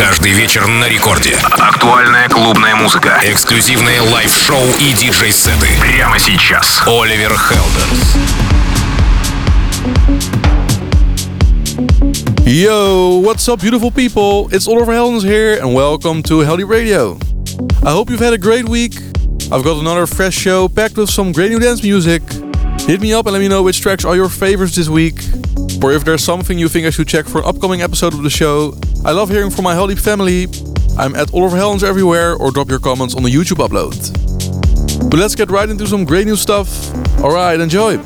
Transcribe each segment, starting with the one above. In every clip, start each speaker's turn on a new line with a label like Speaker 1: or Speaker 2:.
Speaker 1: Каждый вечер на рекорде. Актуальная клубная музыка. Эксклюзивные лайв-шоу и диджей-сеты. Прямо сейчас. Оливер Хелденс.
Speaker 2: Yo, what's up, beautiful people? It's Oliver Heldens here, and welcome to Heldeep Radio. I hope you've had a great week. I've got another fresh show packed with some great new dance music. Hit me up and let me know which tracks are your favorites this week. Or if there's something you think I should check for an upcoming episode of the show, I love hearing from my Heldeep family. I'm at Oliver Heldens everywhere, or drop your comments on the YouTube upload. But let's get right into some great new stuff. Alright, enjoy!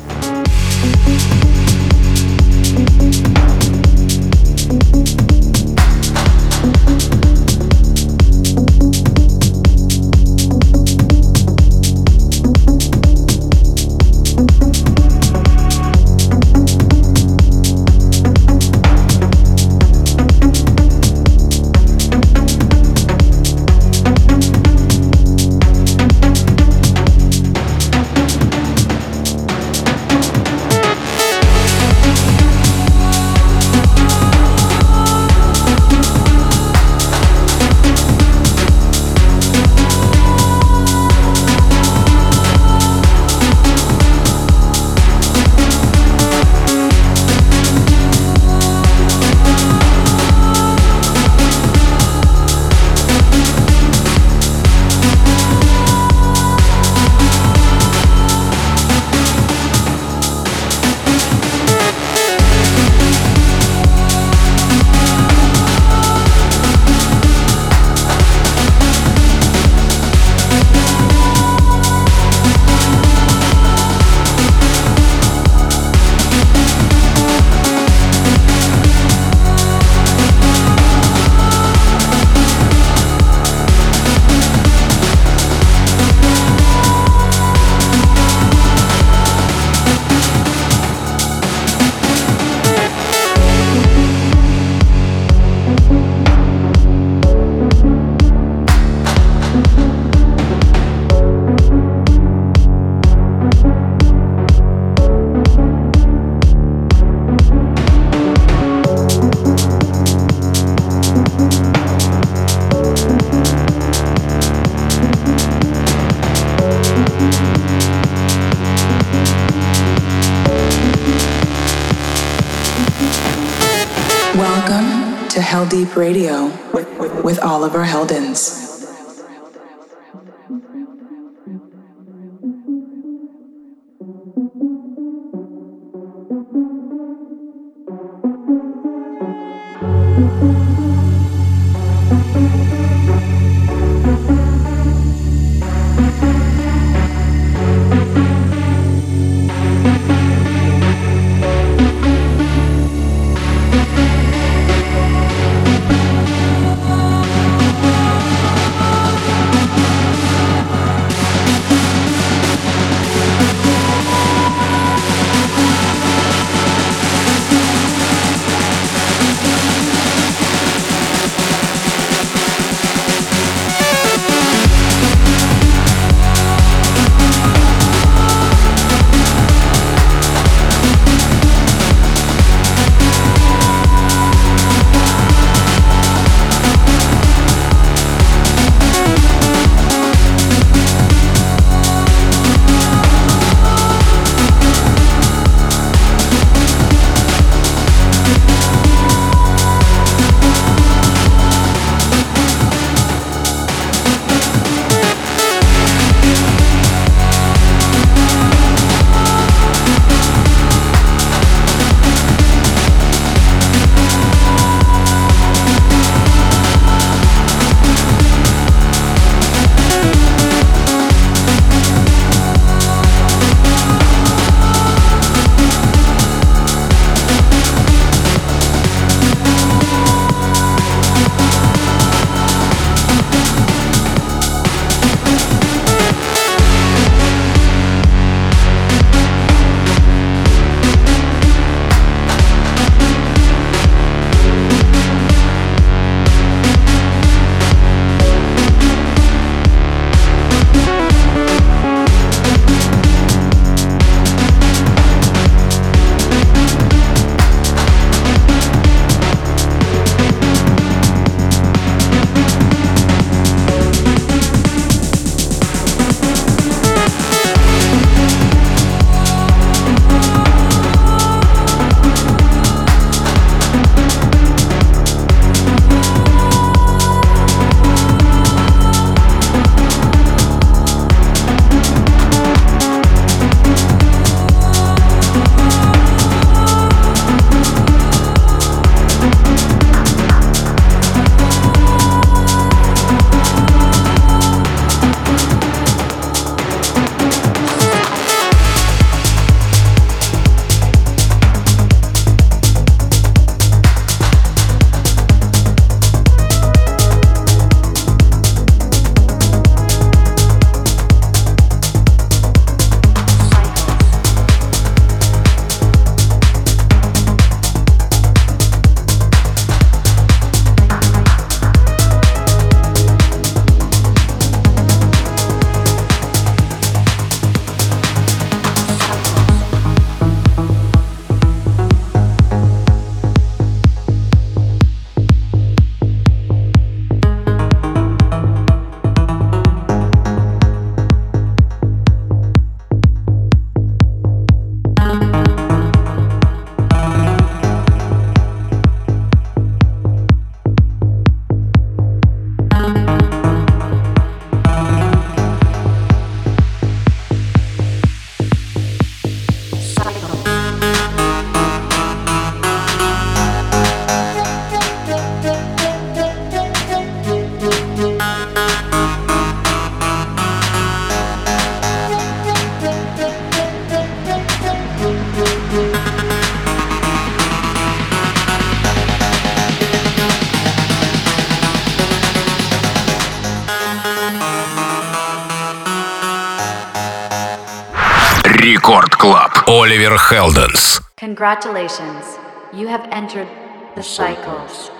Speaker 1: Оливер Хелденс.
Speaker 3: Congratulations. You have entered the cycles.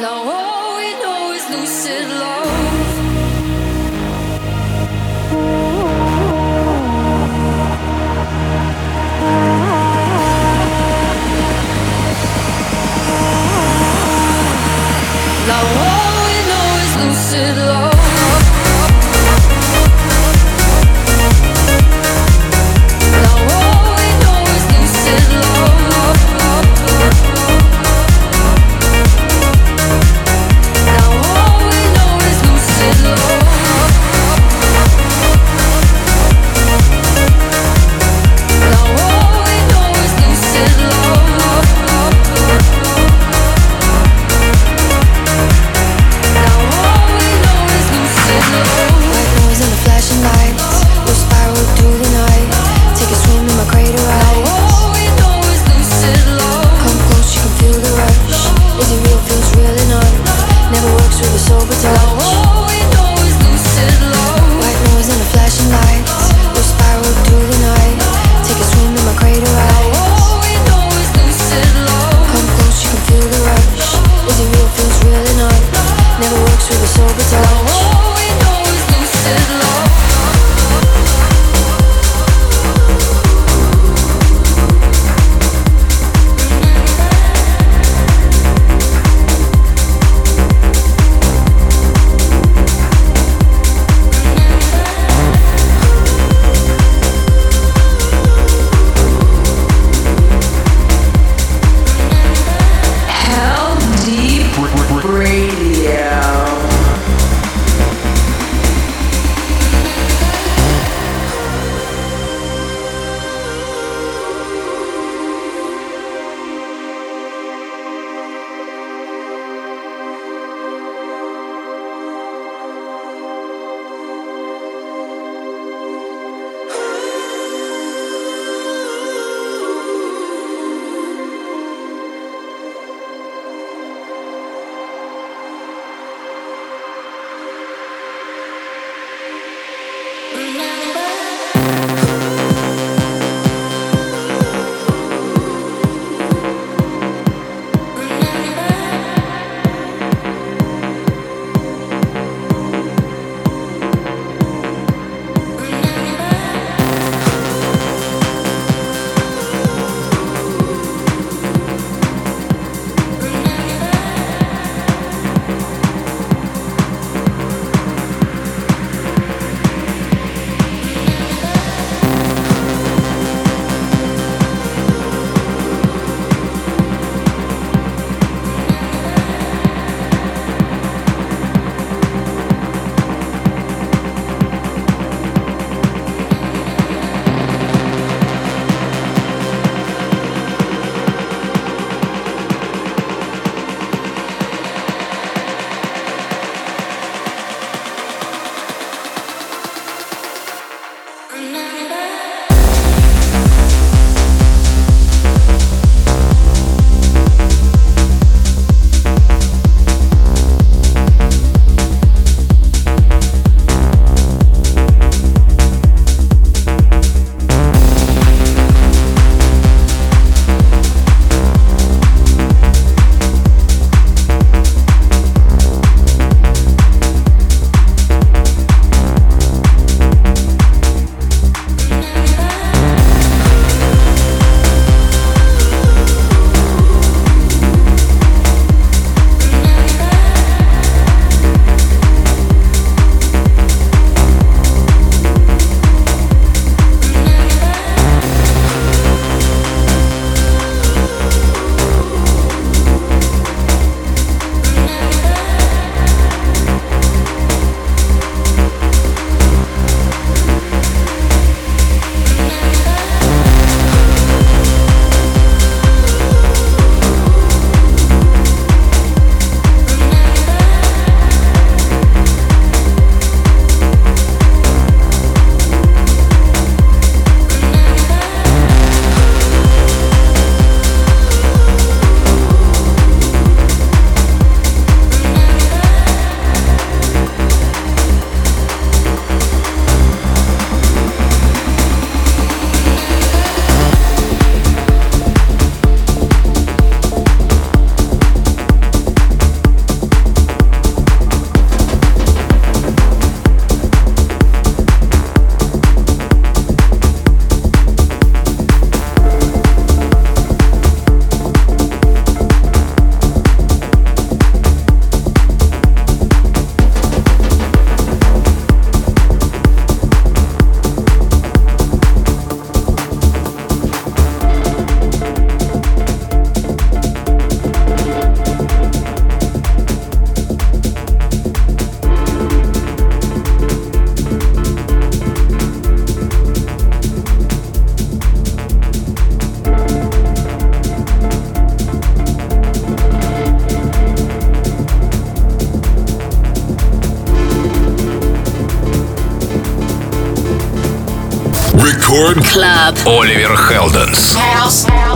Speaker 4: Now all we know is lucid love. Club. Оливер Хелденс. House. House.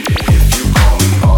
Speaker 4: If you
Speaker 5: call me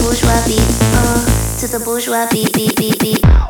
Speaker 6: bourgeois beat, oh, to the bourgeois beat, beat, beat,
Speaker 7: beat.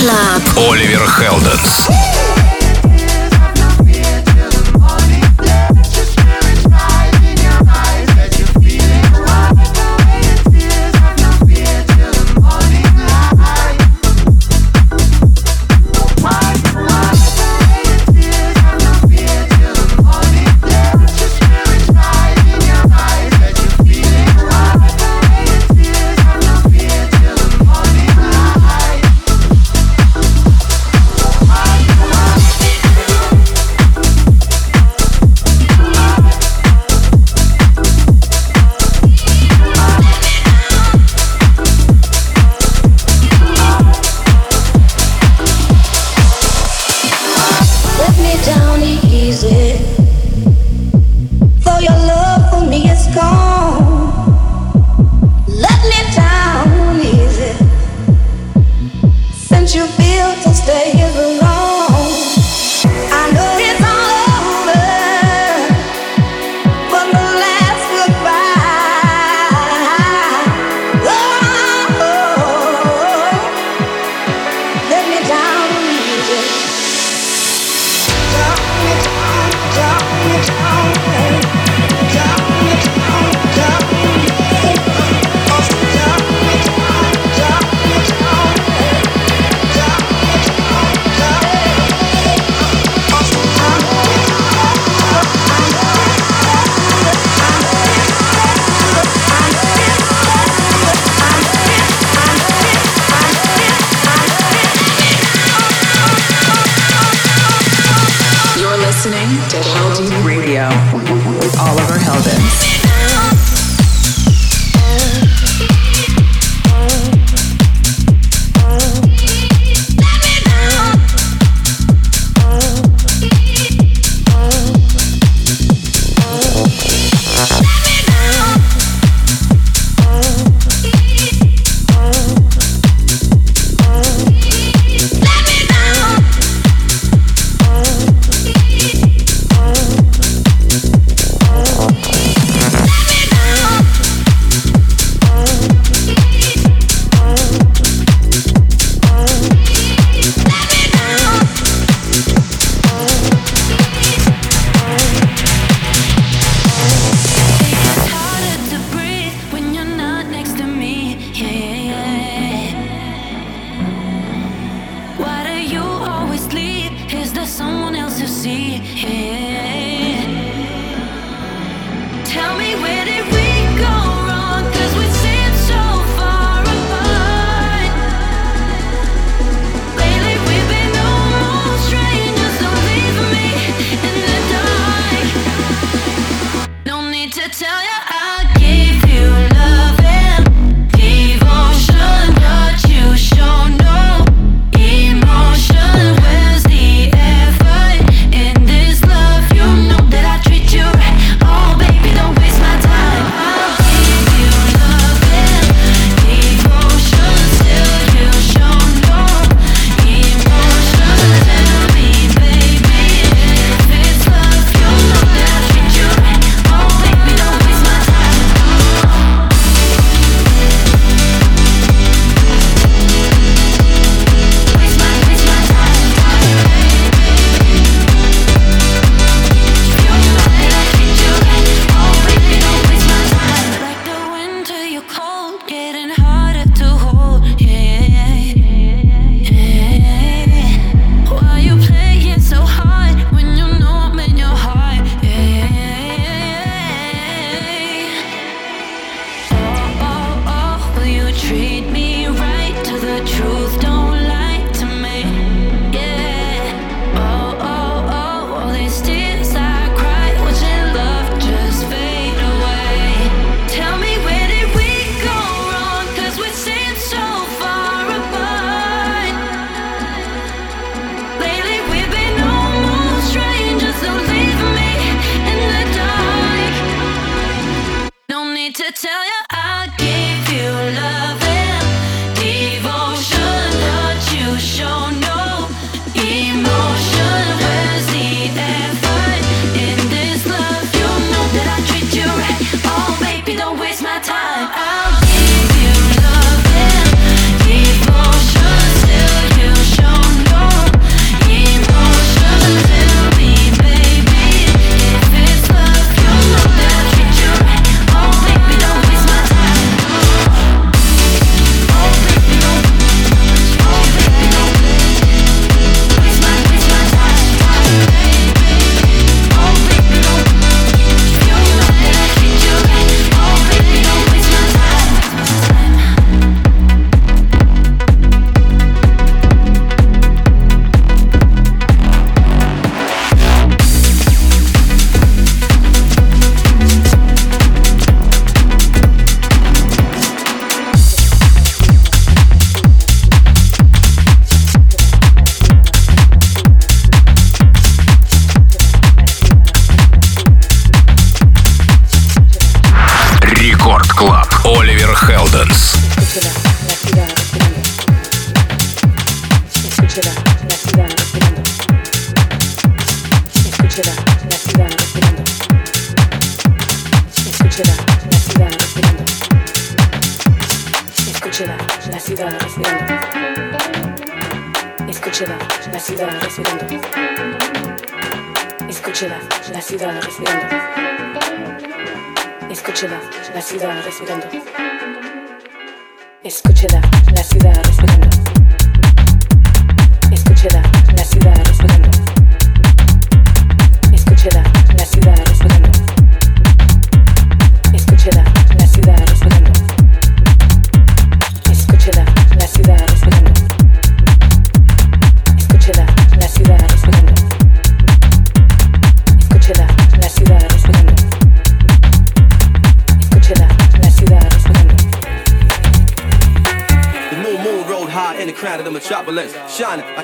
Speaker 7: Club.
Speaker 8: Оливер Хелденс.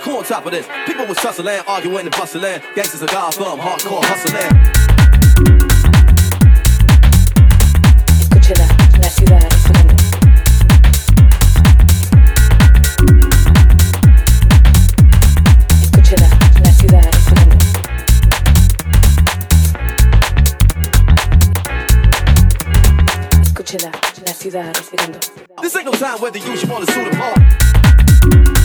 Speaker 7: Who on top of this? People was tussling, arguing and
Speaker 9: bustling. Gangsters are Gotham, hardcore hustling. Escúchela, la la ciudad la ciudad respirando. This ain't no time whether you
Speaker 10: should want to suit.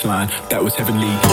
Speaker 11: baseline. That was heavenly.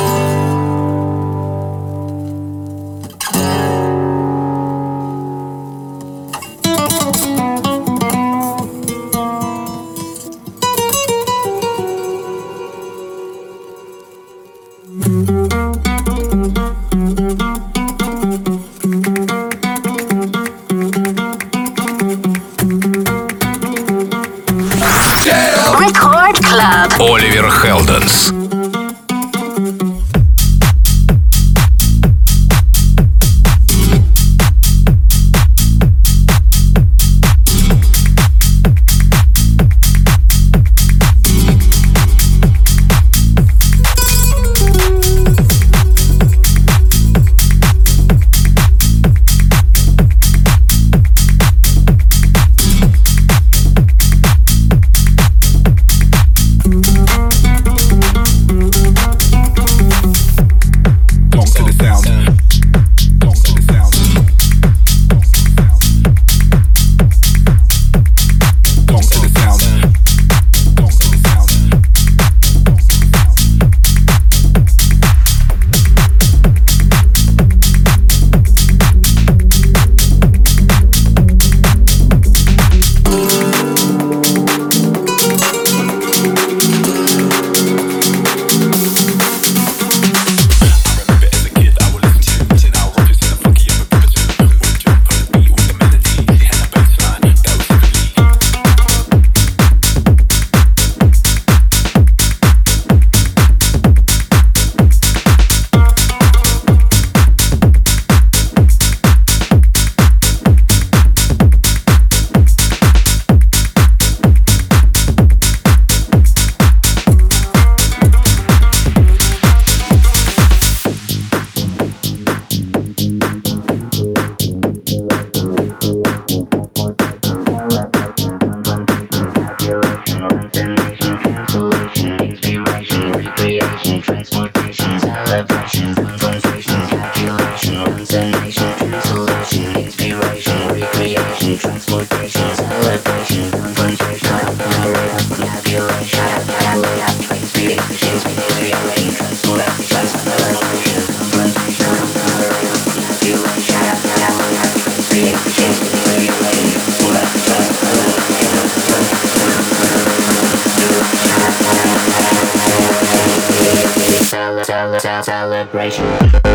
Speaker 11: vibration.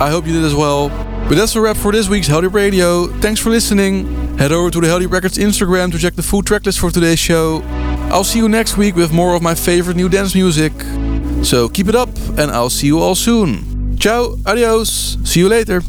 Speaker 11: I hope you did as well. But that's a wrap for this week's Heldeep Radio. Thanks for listening. Head over to the Heldeep Records Instagram to check the full tracklist for today's show. I'll see you next week with more of my favorite new dance music. So keep it up, and I'll see you all soon. Ciao, adios, see you later.